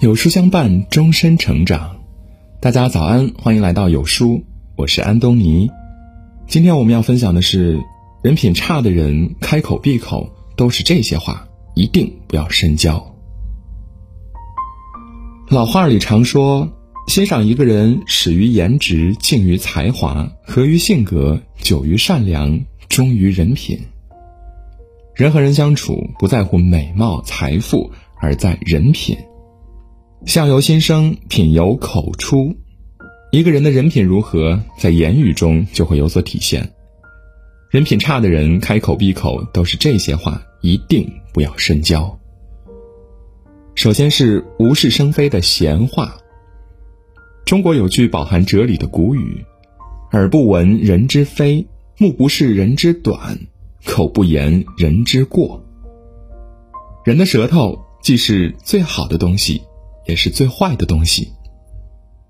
有书相伴，终身成长。大家早安，欢迎来到有书，我是安东尼。今天我们要分享的是，人品差的人开口闭口都是这些话，一定不要深交。老话里常说，欣赏一个人始于颜值，敬于才华，合于性格，久于善良，忠于人品。人和人相处，不在乎美貌、财富，而在人品。相由心生，品由口出。一个人的人品如何，在言语中就会有所体现。人品差的人，开口闭口都是这些话，一定不要深交。首先是无事生非的闲话。中国有句饱含哲理的古语：“耳不闻人之非，目不视人之短，口不言人之过。”人的舌头既是最好的东西。也是最坏的东西。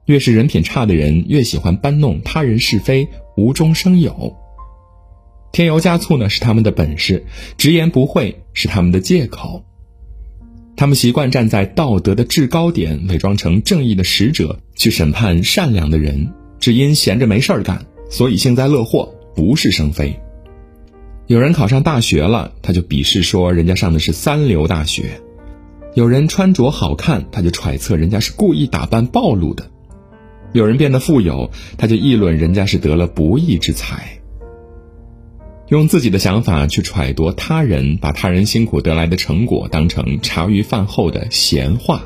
越是人品差的人，越喜欢搬弄他人是非，无中生有。添油加醋呢是他们的本事，直言不讳是他们的借口。他们习惯站在道德的制高点，伪装成正义的使者去审判善良的人，只因闲着没事儿干，所以幸灾乐祸，不是生非。有人考上大学了，他就鄙视说人家上的是三流大学。有人穿着好看，他就揣测人家是故意打扮暴露的；有人变得富有，他就议论人家是得了不义之财。用自己的想法去揣度他人，把他人辛苦得来的成果当成茶余饭后的闲话。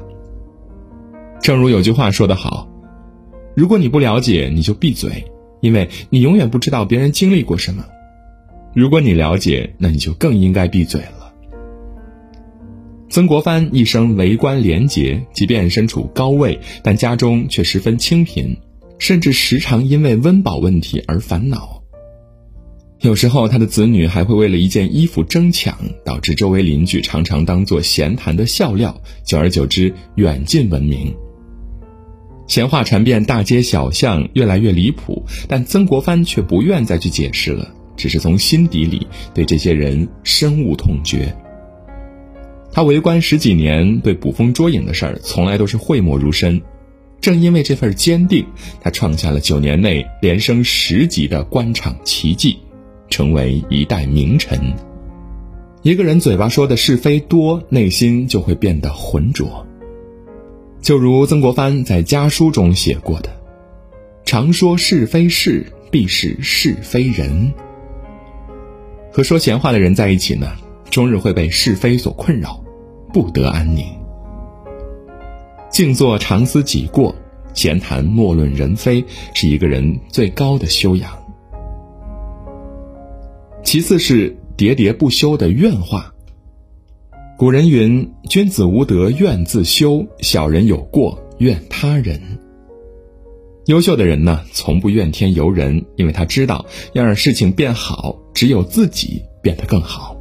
正如有句话说得好：“如果你不了解，你就闭嘴，因为你永远不知道别人经历过什么；如果你了解，那你就更应该闭嘴了。”曾国藩一生为官廉洁，即便身处高位，但家中却十分清贫，甚至时常因为温饱问题而烦恼。有时候，他的子女还会为了一件衣服争抢，导致周围邻居常常当作闲谈的笑料，久而久之，远近闻名。闲话传遍大街小巷，越来越离谱，但曾国藩却不愿再去解释了，只是从心底里对这些人深恶痛绝。他为官十几年，对捕风捉影的事儿从来都是讳莫如深。正因为这份坚定，他创下了九年内连升十级的官场奇迹，成为一代名臣。一个人嘴巴说的是非多，内心就会变得浑浊。就如曾国藩在家书中写过的：“常说是非事，必是是非人。”和说闲话的人在一起呢，终日会被是非所困扰。不得安宁。静坐常思己过，闲谈莫论人非，是一个人最高的修养。其次是喋喋不休的怨话。古人云：“君子无德怨自修，小人有过怨他人。”优秀的人呢，从不怨天尤人，因为他知道要让事情变好，只有自己变得更好。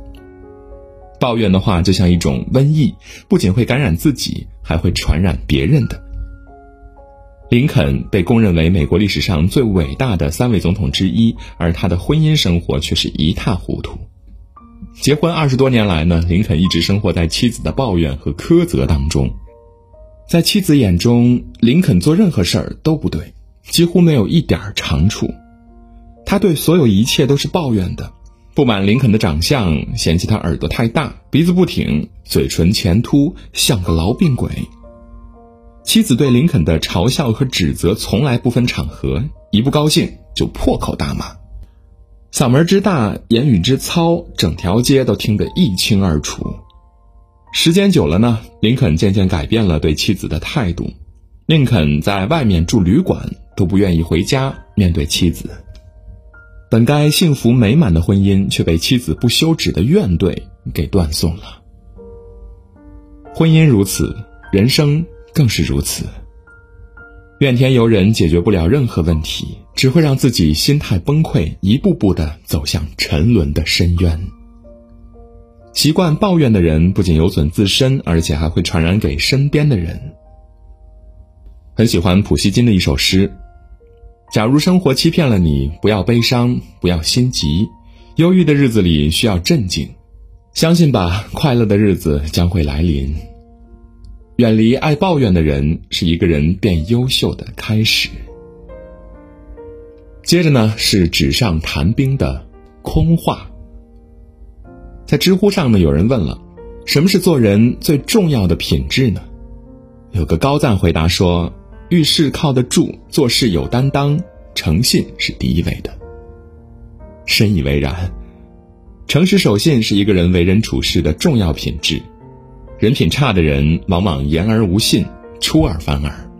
抱怨的话就像一种瘟疫，不仅会感染自己，还会传染别人的。林肯被公认为美国历史上最伟大的三位总统之一，而他的婚姻生活却是一塌糊涂。结婚二十多年来呢，林肯一直生活在妻子的抱怨和苛责当中。在妻子眼中，林肯做任何事儿都不对，几乎没有一点长处。他对所有一切都是抱怨的。不满林肯的长相，嫌弃他耳朵太大，鼻子不挺，嘴唇前凸，像个痨病鬼。妻子对林肯的嘲笑和指责从来不分场合，一不高兴就破口大骂，嗓门之大，言语之糙，整条街都听得一清二楚。时间久了呢，林肯渐渐改变了对妻子的态度，宁肯在外面住旅馆，都不愿意回家面对妻子。本该幸福美满的婚姻，却被妻子不休止的怨怼给断送了。婚姻如此，人生更是如此。怨天尤人解决不了任何问题，只会让自己心态崩溃，一步步的走向沉沦的深渊。习惯抱怨的人，不仅有损自身，而且还会传染给身边的人。很喜欢普希金的一首诗。假如生活欺骗了你，不要悲伤，不要心急，忧郁的日子里需要镇静，相信吧，快乐的日子将会来临。远离爱抱怨的人，是一个人变优秀的开始。接着呢，是纸上谈兵的空话。在知乎上呢，有人问了：“什么是做人最重要的品质呢？”有个高赞回答说：“遇事靠得住，做事有担当，诚信是第一位的。”深以为然。诚实守信是一个人为人处事的重要品质。人品差的人，往往言而无信，出尔反尔。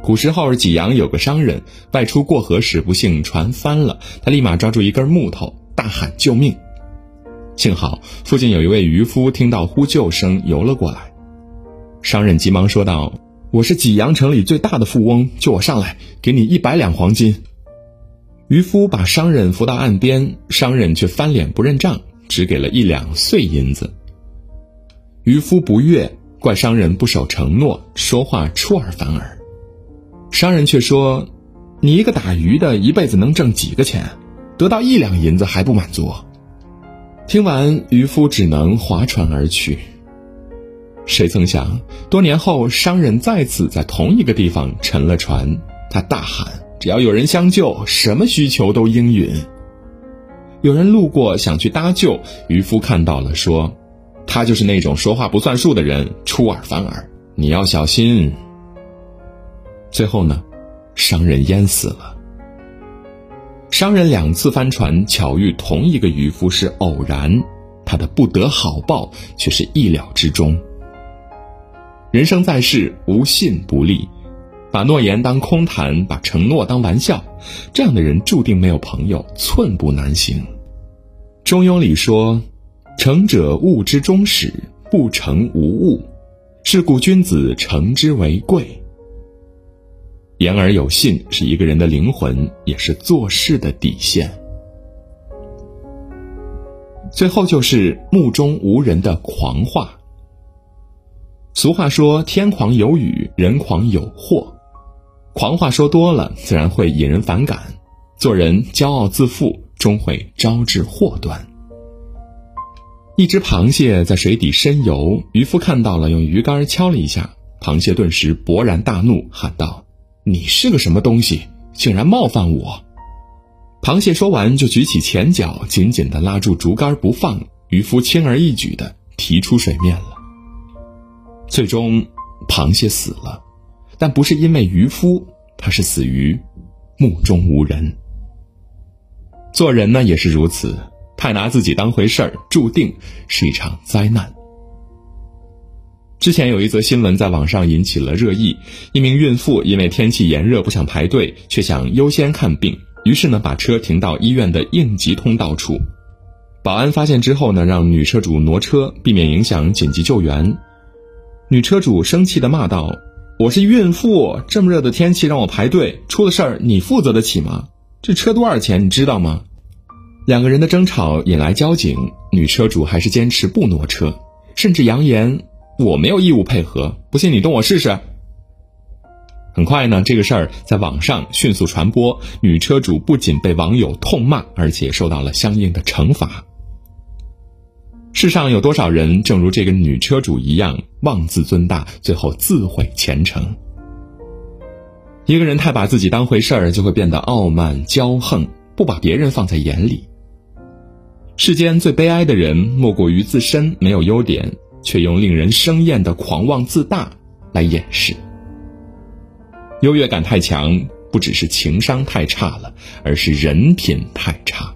古时候，济阳有个商人外出过河时，不幸船翻了，他立马抓住一根木头，大喊救命。幸好附近有一位渔夫听到呼救声，游了过来。商人急忙说道：“我是济阳城里最大的富翁，救我上来，给你一百两黄金。”渔夫把商人扶到岸边，商人却翻脸不认账，只给了一两碎银子。渔夫不悦，怪商人不守承诺，说话出尔反尔。商人却说：“你一个打鱼的，一辈子能挣几个钱？得到一两银子还不满足？”听完，渔夫只能划船而去。谁曾想，多年后，商人再次在同一个地方沉了船，他大喊：“只要有人相救，什么需求都应允。”有人路过想去搭救，渔夫看到了，说：“他就是那种说话不算数的人，出尔反尔，你要小心。”最后呢，商人淹死了。商人两次翻船，巧遇同一个渔夫是偶然，他的不得好报却是意料之中。人生在世，无信不立，把诺言当空谈，把承诺当玩笑，这样的人注定没有朋友，寸步难行。中庸里说：“成者物之终始，不成无物。是故君子诚之为贵。”言而有信是一个人的灵魂，也是做事的底线。最后就是目中无人的狂话。俗话说：“天狂有雨，人狂有祸。”狂话说多了，自然会引人反感。做人骄傲自负，终会招致祸端。一只螃蟹在水底深游，渔夫看到了，用鱼竿敲了一下，螃蟹顿时勃然大怒，喊道。你是个什么东西，竟然冒犯我！螃蟹说完，就举起前脚，紧紧地拉住竹竿不放。渔夫轻而易举地提出水面了。最终，螃蟹死了，但不是因为渔夫，他是死于目中无人。做人呢，也是如此，太拿自己当回事儿，注定是一场灾难。之前有一则新闻在网上引起了热议，一名孕妇因为天气炎热不想排队，却想优先看病，于是呢把车停到医院的应急通道处。保安发现之后呢，让女车主挪车，避免影响紧急救援。女车主生气的骂道：“我是孕妇，这么热的天气让我排队，出了事儿你负责得起吗？这车多少钱你知道吗？”两个人的争吵引来交警，女车主还是坚持不挪车，甚至扬言。我没有义务配合，不信你动我试试。很快呢，这个事儿在网上迅速传播，女车主不仅被网友痛骂，而且受到了相应的惩罚。世上有多少人，正如这个女车主一样，妄自尊大，最后自毁前程？一个人太把自己当回事儿，就会变得傲慢骄横，不把别人放在眼里。世间最悲哀的人，莫过于自身没有优点。却用令人生厌的狂妄自大来掩饰，优越感太强，不只是情商太差了，而是人品太差。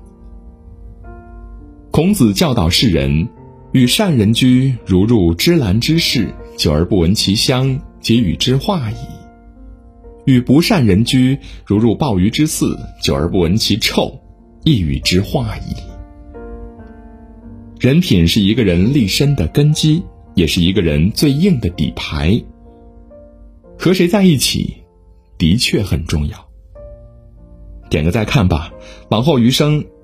孔子教导世人：与善人居，如入芝兰之室，久而不闻其香，即与之化矣；与不善人居，如入鲍鱼之肆，久而不闻其臭，亦与之化矣。人品是一个人立身的根基，也是一个人最硬的底牌。和谁在一起，的确很重要。点个再看吧，往后余生，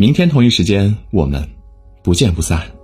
明天同一时间我们不见不散。